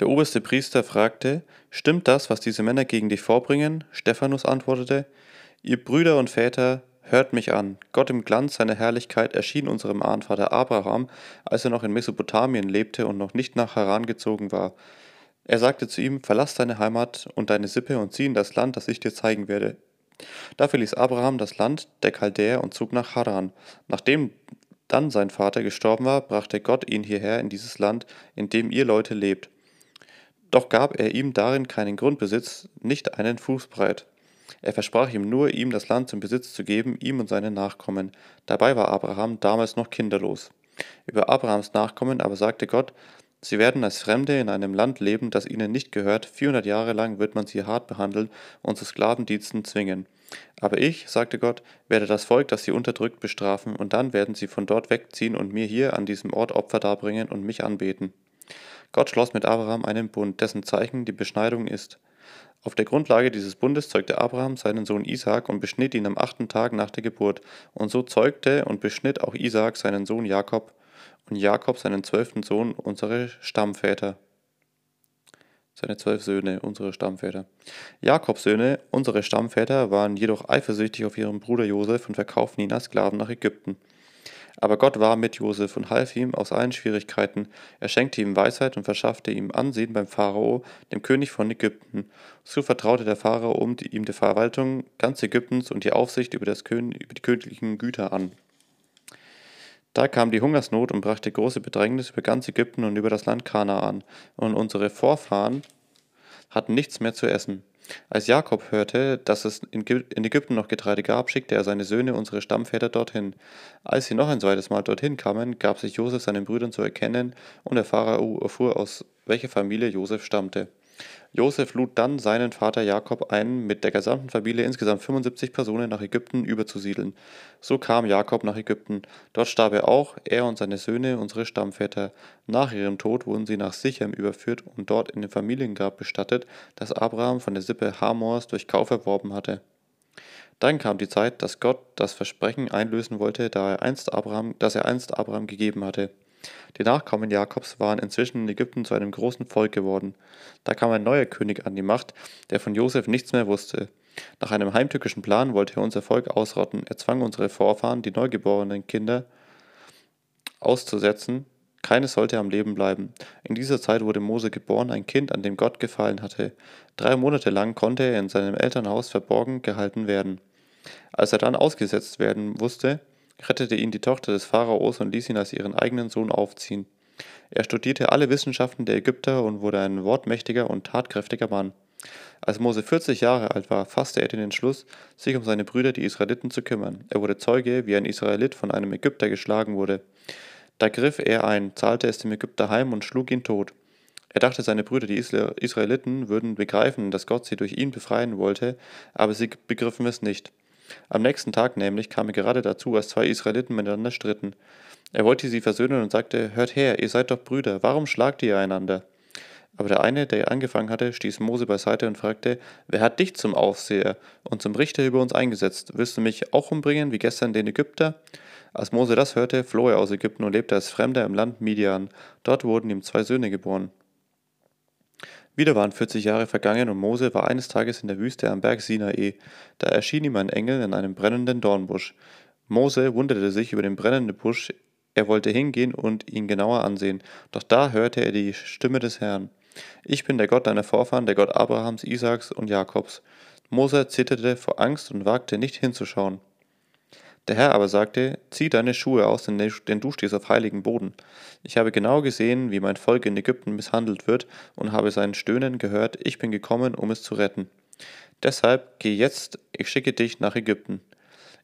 Der oberste Priester fragte, Stimmt das, was diese Männer gegen dich vorbringen? Stephanus antwortete, Ihr Brüder und Väter, hört mich an. Gott im Glanz seiner Herrlichkeit erschien unserem Ahnvater Abraham, als er noch in Mesopotamien lebte und noch nicht nach Haran gezogen war. Er sagte zu ihm, verlass deine Heimat und deine Sippe und zieh in das Land, das ich dir zeigen werde. Dafür ließ Abraham das Land der Chaldäer und zog nach Haran. Nachdem dann sein Vater gestorben war, brachte Gott ihn hierher in dieses Land, in dem ihr Leute lebt. Doch gab er ihm darin keinen Grundbesitz, nicht einen Fußbreit. Er versprach ihm nur, ihm das Land zum Besitz zu geben, ihm und seinen Nachkommen. Dabei war Abraham damals noch kinderlos. Über Abrahams Nachkommen aber sagte Gott, sie werden als Fremde in einem Land leben, das ihnen nicht gehört, 400 Jahre lang wird man sie hart behandeln und zu Sklavendiensten zwingen. Aber ich, sagte Gott, werde das Volk, das sie unterdrückt, bestrafen, und dann werden sie von dort wegziehen und mir hier an diesem Ort Opfer darbringen und mich anbeten. Gott schloss mit Abraham einen Bund, dessen Zeichen die Beschneidung ist. Auf der Grundlage dieses Bundes zeugte Abraham seinen Sohn Isaak und beschnitt ihn am achten Tag nach der Geburt. Und so zeugte und beschnitt auch Isaak seinen Sohn Jakob und Jakob seinen zwölften Sohn, unsere Stammväter. Seine zwölf Söhne, unsere Stammväter. Jakobs Söhne, unsere Stammväter, waren jedoch eifersüchtig auf ihren Bruder Josef und verkauften ihn als Sklaven nach Ägypten. Aber Gott war mit Josef und half ihm aus allen Schwierigkeiten. Er schenkte ihm Weisheit und verschaffte ihm Ansehen beim Pharao, dem König von Ägypten. So vertraute der Pharao ihm die Verwaltung ganz Ägyptens und die Aufsicht über, das Kön über die königlichen Güter an. Da kam die Hungersnot und brachte große Bedrängnis über ganz Ägypten und über das Land Kanaan, und unsere Vorfahren hatten nichts mehr zu essen. Als Jakob hörte, dass es in Ägypten noch Getreide gab, schickte er seine Söhne, unsere Stammväter, dorthin. Als sie noch ein zweites Mal dorthin kamen, gab sich Josef seinen Brüdern zu erkennen, und der Pharao erfuhr, aus welcher Familie Josef stammte. Josef lud dann seinen Vater Jakob ein, mit der gesamten Familie insgesamt 75 Personen nach Ägypten überzusiedeln. So kam Jakob nach Ägypten. Dort starb er auch, er und seine Söhne, unsere Stammväter. Nach ihrem Tod wurden sie nach Sichem überführt und dort in dem Familiengrab bestattet, das Abraham von der Sippe Hamors durch Kauf erworben hatte. Dann kam die Zeit, dass Gott das Versprechen einlösen wollte, da er einst Abraham, das er einst Abraham gegeben hatte. Die Nachkommen Jakobs waren inzwischen in Ägypten zu einem großen Volk geworden. Da kam ein neuer König an die Macht, der von Josef nichts mehr wusste. Nach einem heimtückischen Plan wollte er unser Volk ausrotten. Er zwang unsere Vorfahren, die neugeborenen Kinder, auszusetzen. Keines sollte am Leben bleiben. In dieser Zeit wurde Mose geboren, ein Kind, an dem Gott gefallen hatte. Drei Monate lang konnte er in seinem Elternhaus verborgen gehalten werden. Als er dann ausgesetzt werden wusste, rettete ihn die Tochter des Pharaos und ließ ihn als ihren eigenen Sohn aufziehen. Er studierte alle Wissenschaften der Ägypter und wurde ein wortmächtiger und tatkräftiger Mann. Als Mose 40 Jahre alt war, fasste er den Entschluss, sich um seine Brüder, die Israeliten, zu kümmern. Er wurde Zeuge, wie ein Israelit von einem Ägypter geschlagen wurde. Da griff er ein, zahlte es dem Ägypter heim und schlug ihn tot. Er dachte, seine Brüder, die Israeliten, würden begreifen, dass Gott sie durch ihn befreien wollte, aber sie begriffen es nicht. Am nächsten Tag nämlich kam er gerade dazu, als zwei Israeliten miteinander stritten. Er wollte sie versöhnen und sagte, Hört her, ihr seid doch Brüder, warum schlagt ihr einander? Aber der eine, der angefangen hatte, stieß Mose beiseite und fragte, Wer hat dich zum Aufseher und zum Richter über uns eingesetzt? Willst du mich auch umbringen, wie gestern den Ägypter? Als Mose das hörte, floh er aus Ägypten und lebte als Fremder im Land Midian. Dort wurden ihm zwei Söhne geboren. Wieder waren 40 Jahre vergangen und Mose war eines Tages in der Wüste am Berg Sinai. Da erschien ihm ein Engel in einem brennenden Dornbusch. Mose wunderte sich über den brennenden Busch. Er wollte hingehen und ihn genauer ansehen. Doch da hörte er die Stimme des Herrn. Ich bin der Gott deiner Vorfahren, der Gott Abrahams, Isaaks und Jakobs. Mose zitterte vor Angst und wagte nicht hinzuschauen. Der Herr aber sagte, zieh deine Schuhe aus, denn du stehst auf heiligem Boden. Ich habe genau gesehen, wie mein Volk in Ägypten misshandelt wird und habe sein Stöhnen gehört, ich bin gekommen, um es zu retten. Deshalb geh jetzt, ich schicke dich nach Ägypten.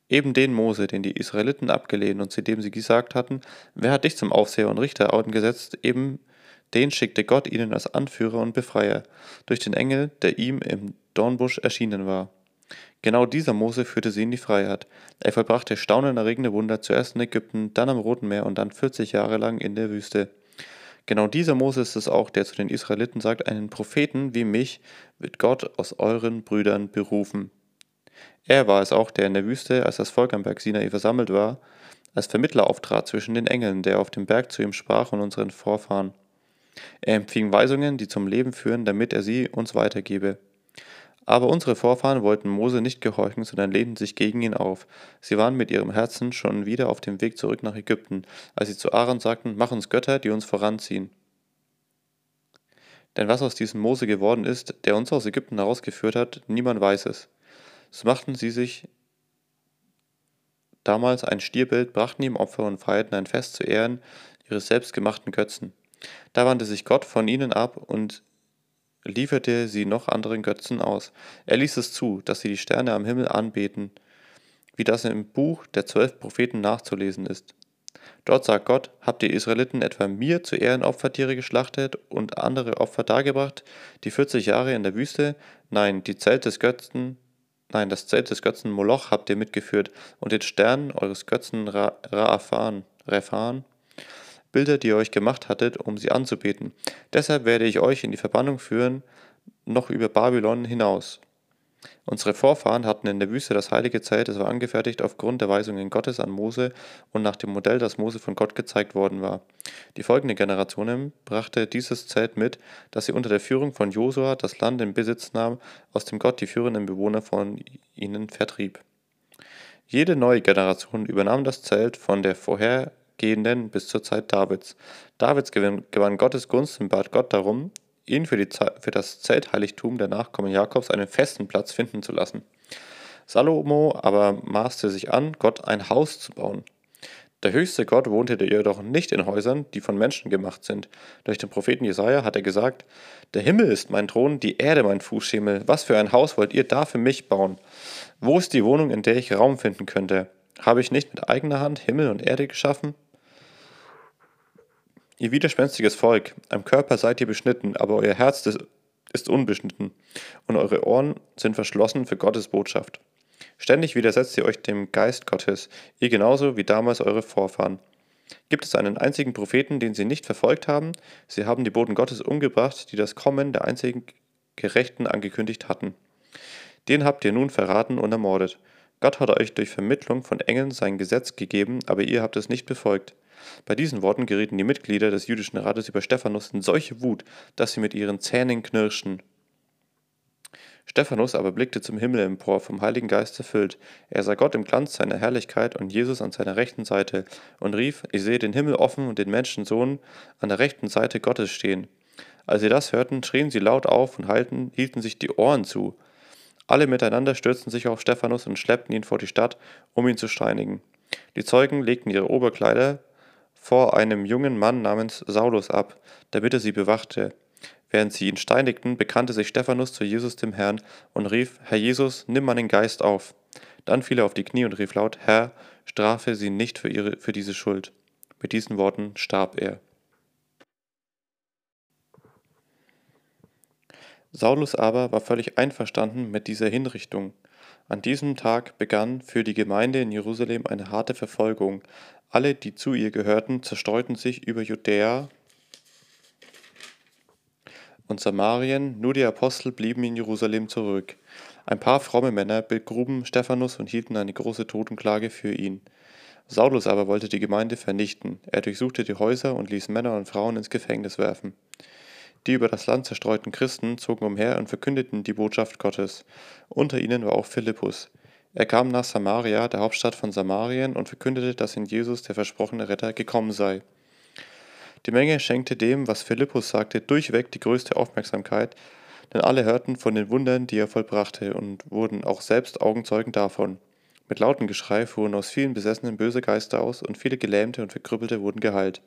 Eben den Mose, den die Israeliten abgelehnt und zu dem sie gesagt hatten, wer hat dich zum Aufseher und Richter gesetzt, eben den schickte Gott ihnen als Anführer und Befreier, durch den Engel, der ihm im Dornbusch erschienen war. Genau dieser Mose führte sie in die Freiheit. Er vollbrachte staunenerregende Wunder zuerst in Ägypten, dann am Roten Meer und dann 40 Jahre lang in der Wüste. Genau dieser Mose ist es auch, der zu den Israeliten sagt, einen Propheten wie mich wird Gott aus euren Brüdern berufen. Er war es auch, der in der Wüste, als das Volk am Berg Sinai versammelt war, als Vermittler auftrat zwischen den Engeln, der auf dem Berg zu ihm sprach und unseren Vorfahren. Er empfing Weisungen, die zum Leben führen, damit er sie uns weitergebe. Aber unsere Vorfahren wollten Mose nicht gehorchen, sondern lehnten sich gegen ihn auf. Sie waren mit ihrem Herzen schon wieder auf dem Weg zurück nach Ägypten, als sie zu Aaron sagten, mach uns Götter, die uns voranziehen. Denn was aus diesem Mose geworden ist, der uns aus Ägypten herausgeführt hat, niemand weiß es. So machten sie sich damals ein Stierbild, brachten ihm Opfer und feierten ein Fest zu Ehren ihres selbstgemachten Götzen. Da wandte sich Gott von ihnen ab und lieferte sie noch anderen Götzen aus. Er ließ es zu, dass sie die Sterne am Himmel anbeten, wie das im Buch der zwölf Propheten nachzulesen ist. Dort sagt Gott, habt ihr Israeliten etwa mir zu Ehren Opfertiere geschlachtet und andere Opfer dargebracht, die 40 Jahre in der Wüste? Nein, die Zelt des Götzen, nein, das Zelt des Götzen Moloch habt ihr mitgeführt und den Stern eures Götzen Ra Refan, Bilder, die ihr euch gemacht hattet, um sie anzubeten. Deshalb werde ich euch in die Verbannung führen, noch über Babylon hinaus. Unsere Vorfahren hatten in der Wüste das heilige Zelt, es war angefertigt aufgrund der Weisungen Gottes an Mose und nach dem Modell, das Mose von Gott gezeigt worden war. Die folgende Generation brachte dieses Zelt mit, das sie unter der Führung von Josua das Land in Besitz nahm, aus dem Gott die führenden Bewohner von ihnen vertrieb. Jede neue Generation übernahm das Zelt von der vorhergehenden bis zur Zeit Davids. Davids gewann Gottes Gunst und bat Gott darum, ihn für, die, für das Zeltheiligtum der Nachkommen Jakobs einen festen Platz finden zu lassen. Salomo aber maßte sich an, Gott ein Haus zu bauen. Der höchste Gott wohnte jedoch nicht in Häusern, die von Menschen gemacht sind. Durch den Propheten Jesaja hat er gesagt: Der Himmel ist mein Thron, die Erde mein Fußschemel. Was für ein Haus wollt ihr da für mich bauen? Wo ist die Wohnung, in der ich Raum finden könnte? Habe ich nicht mit eigener Hand Himmel und Erde geschaffen? Ihr widerspenstiges Volk, am Körper seid ihr beschnitten, aber euer Herz ist unbeschnitten, und eure Ohren sind verschlossen für Gottes Botschaft. Ständig widersetzt ihr euch dem Geist Gottes, ihr genauso wie damals eure Vorfahren. Gibt es einen einzigen Propheten, den sie nicht verfolgt haben? Sie haben die Boten Gottes umgebracht, die das Kommen der einzigen Gerechten angekündigt hatten. Den habt ihr nun verraten und ermordet. Gott hat euch durch Vermittlung von Engeln sein Gesetz gegeben, aber ihr habt es nicht befolgt. Bei diesen Worten gerieten die Mitglieder des jüdischen Rates über Stephanus in solche Wut, dass sie mit ihren Zähnen knirschten. Stephanus aber blickte zum Himmel empor, vom Heiligen Geist erfüllt. Er sah Gott im Glanz seiner Herrlichkeit und Jesus an seiner rechten Seite und rief: Ich sehe den Himmel offen und den Menschensohn an der rechten Seite Gottes stehen. Als sie das hörten, schrien sie laut auf und halten, hielten sich die Ohren zu. Alle miteinander stürzten sich auf Stephanus und schleppten ihn vor die Stadt, um ihn zu steinigen. Die Zeugen legten ihre Oberkleider vor einem jungen Mann namens Saulus ab, damit er sie bewachte. Während sie ihn steinigten, bekannte sich Stephanus zu Jesus dem Herrn und rief, Herr Jesus, nimm meinen Geist auf. Dann fiel er auf die Knie und rief laut, Herr, strafe sie nicht für, ihre, für diese Schuld. Mit diesen Worten starb er. Saulus aber war völlig einverstanden mit dieser Hinrichtung. An diesem Tag begann für die Gemeinde in Jerusalem eine harte Verfolgung, alle, die zu ihr gehörten, zerstreuten sich über Judäa und Samarien, nur die Apostel blieben in Jerusalem zurück. Ein paar fromme Männer begruben Stephanus und hielten eine große Totenklage für ihn. Saulus aber wollte die Gemeinde vernichten. Er durchsuchte die Häuser und ließ Männer und Frauen ins Gefängnis werfen. Die über das Land zerstreuten Christen zogen umher und verkündeten die Botschaft Gottes. Unter ihnen war auch Philippus. Er kam nach Samaria, der Hauptstadt von Samarien, und verkündete, dass in Jesus der versprochene Retter gekommen sei. Die Menge schenkte dem, was Philippus sagte, durchweg die größte Aufmerksamkeit, denn alle hörten von den Wundern, die er vollbrachte, und wurden auch selbst Augenzeugen davon. Mit lautem Geschrei fuhren aus vielen Besessenen böse Geister aus, und viele Gelähmte und Verkrüppelte wurden geheilt.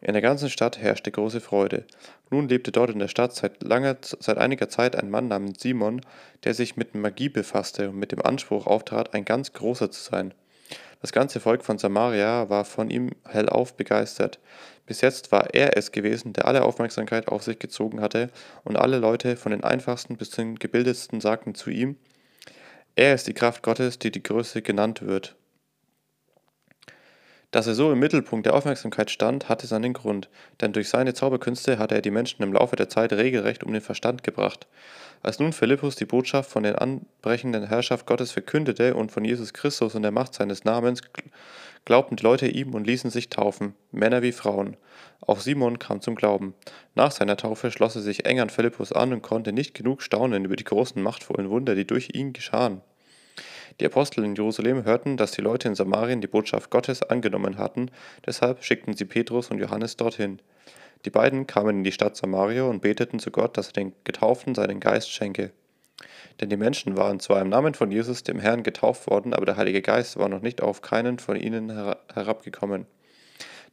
In der ganzen Stadt herrschte große Freude. Nun lebte dort in der Stadt seit, langer, seit einiger Zeit ein Mann namens Simon, der sich mit Magie befasste und mit dem Anspruch auftrat, ein ganz großer zu sein. Das ganze Volk von Samaria war von ihm hellauf begeistert. Bis jetzt war er es gewesen, der alle Aufmerksamkeit auf sich gezogen hatte, und alle Leute, von den einfachsten bis zu den gebildetsten, sagten zu ihm, er ist die Kraft Gottes, die die Größe genannt wird. Dass er so im Mittelpunkt der Aufmerksamkeit stand, hatte seinen Grund, denn durch seine Zauberkünste hatte er die Menschen im Laufe der Zeit regelrecht um den Verstand gebracht. Als nun Philippus die Botschaft von der anbrechenden Herrschaft Gottes verkündete und von Jesus Christus und der Macht seines Namens, glaubten die Leute ihm und ließen sich taufen, Männer wie Frauen. Auch Simon kam zum Glauben. Nach seiner Taufe schloss er sich eng an Philippus an und konnte nicht genug staunen über die großen machtvollen Wunder, die durch ihn geschahen. Die Apostel in Jerusalem hörten, dass die Leute in Samarien die Botschaft Gottes angenommen hatten, deshalb schickten sie Petrus und Johannes dorthin. Die beiden kamen in die Stadt Samaria und beteten zu Gott, dass er den Getauften seinen Geist schenke. Denn die Menschen waren zwar im Namen von Jesus, dem Herrn, getauft worden, aber der Heilige Geist war noch nicht auf keinen von ihnen herabgekommen.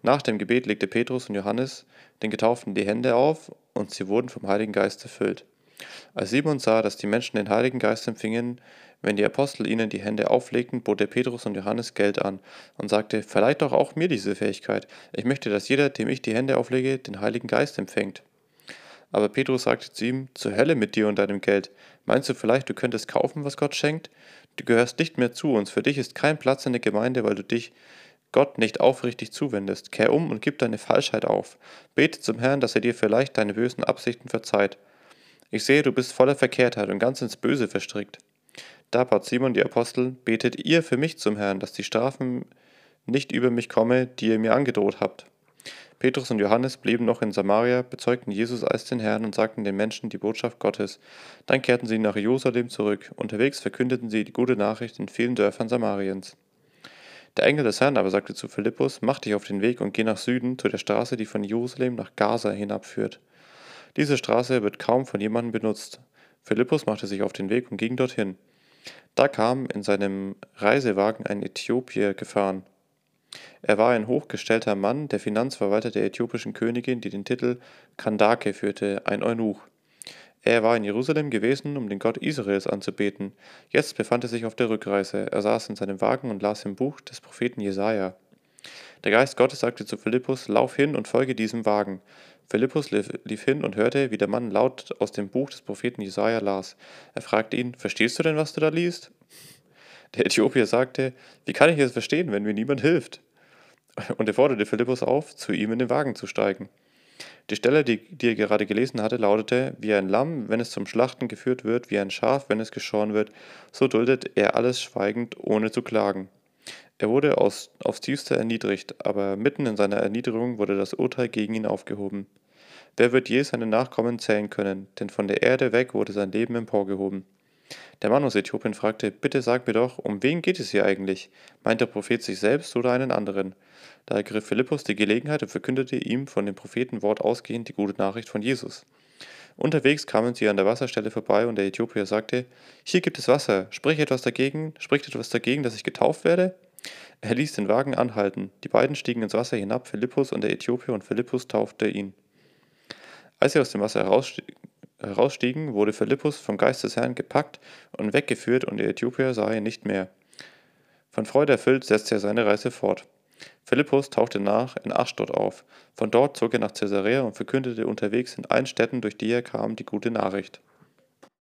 Nach dem Gebet legte Petrus und Johannes den Getauften die Hände auf, und sie wurden vom Heiligen Geist erfüllt. Als Simon sah, dass die Menschen den Heiligen Geist empfingen, wenn die Apostel ihnen die Hände auflegten, bot er Petrus und Johannes Geld an und sagte, verleiht doch auch mir diese Fähigkeit. Ich möchte, dass jeder, dem ich die Hände auflege, den Heiligen Geist empfängt. Aber Petrus sagte zu ihm, zur Hölle mit dir und deinem Geld. Meinst du vielleicht, du könntest kaufen, was Gott schenkt? Du gehörst nicht mehr zu uns. Für dich ist kein Platz in der Gemeinde, weil du dich Gott nicht aufrichtig zuwendest. Kehr um und gib deine Falschheit auf. Bete zum Herrn, dass er dir vielleicht deine bösen Absichten verzeiht. Ich sehe, du bist voller Verkehrtheit und ganz ins Böse verstrickt. Da bat Simon die Apostel, betet ihr für mich zum Herrn, dass die Strafen nicht über mich komme, die ihr mir angedroht habt. Petrus und Johannes blieben noch in Samaria, bezeugten Jesus als den Herrn und sagten den Menschen die Botschaft Gottes. Dann kehrten sie nach Jerusalem zurück. Unterwegs verkündeten sie die gute Nachricht in vielen Dörfern Samariens. Der Engel des Herrn aber sagte zu Philippus: Mach dich auf den Weg und geh nach Süden zu der Straße, die von Jerusalem nach Gaza hinabführt. Diese Straße wird kaum von jemandem benutzt. Philippus machte sich auf den Weg und ging dorthin. Da kam in seinem Reisewagen ein Äthiopier gefahren. Er war ein hochgestellter Mann, der Finanzverwalter der äthiopischen Königin, die den Titel Kandake führte, ein Eunuch. Er war in Jerusalem gewesen, um den Gott Israels anzubeten. Jetzt befand er sich auf der Rückreise. Er saß in seinem Wagen und las im Buch des Propheten Jesaja. Der Geist Gottes sagte zu Philippus: Lauf hin und folge diesem Wagen. Philippus lief hin und hörte, wie der Mann laut aus dem Buch des Propheten Jesaja las. Er fragte ihn: Verstehst du denn, was du da liest? Der Äthiopier sagte: Wie kann ich es verstehen, wenn mir niemand hilft? Und er forderte Philippus auf, zu ihm in den Wagen zu steigen. Die Stelle, die, die er gerade gelesen hatte, lautete: Wie ein Lamm, wenn es zum Schlachten geführt wird, wie ein Schaf, wenn es geschoren wird, so duldet er alles schweigend, ohne zu klagen. Er wurde aus, aufs tiefste erniedrigt, aber mitten in seiner Erniedrigung wurde das Urteil gegen ihn aufgehoben. Wer wird je seine Nachkommen zählen können? Denn von der Erde weg wurde sein Leben emporgehoben. Der Mann aus Äthiopien fragte, bitte sag mir doch, um wen geht es hier eigentlich? Meint der Prophet sich selbst oder einen anderen? Da ergriff Philippus die Gelegenheit und verkündete ihm von dem Prophetenwort ausgehend die gute Nachricht von Jesus. Unterwegs kamen sie an der Wasserstelle vorbei und der Äthiopier sagte, hier gibt es Wasser, sprich etwas dagegen, spricht etwas dagegen, dass ich getauft werde? Er ließ den Wagen anhalten. Die beiden stiegen ins Wasser hinab, Philippus und der Äthiopier, und Philippus taufte ihn. Als sie aus dem Wasser herausstiegen, wurde Philippus vom Geist des Herrn gepackt und weggeführt, und der Äthiopier sah ihn nicht mehr. Von Freude erfüllt setzte er seine Reise fort. Philippus tauchte nach in Aschdod auf. Von dort zog er nach Caesarea und verkündete unterwegs in allen Städten, durch die er kam, die gute Nachricht.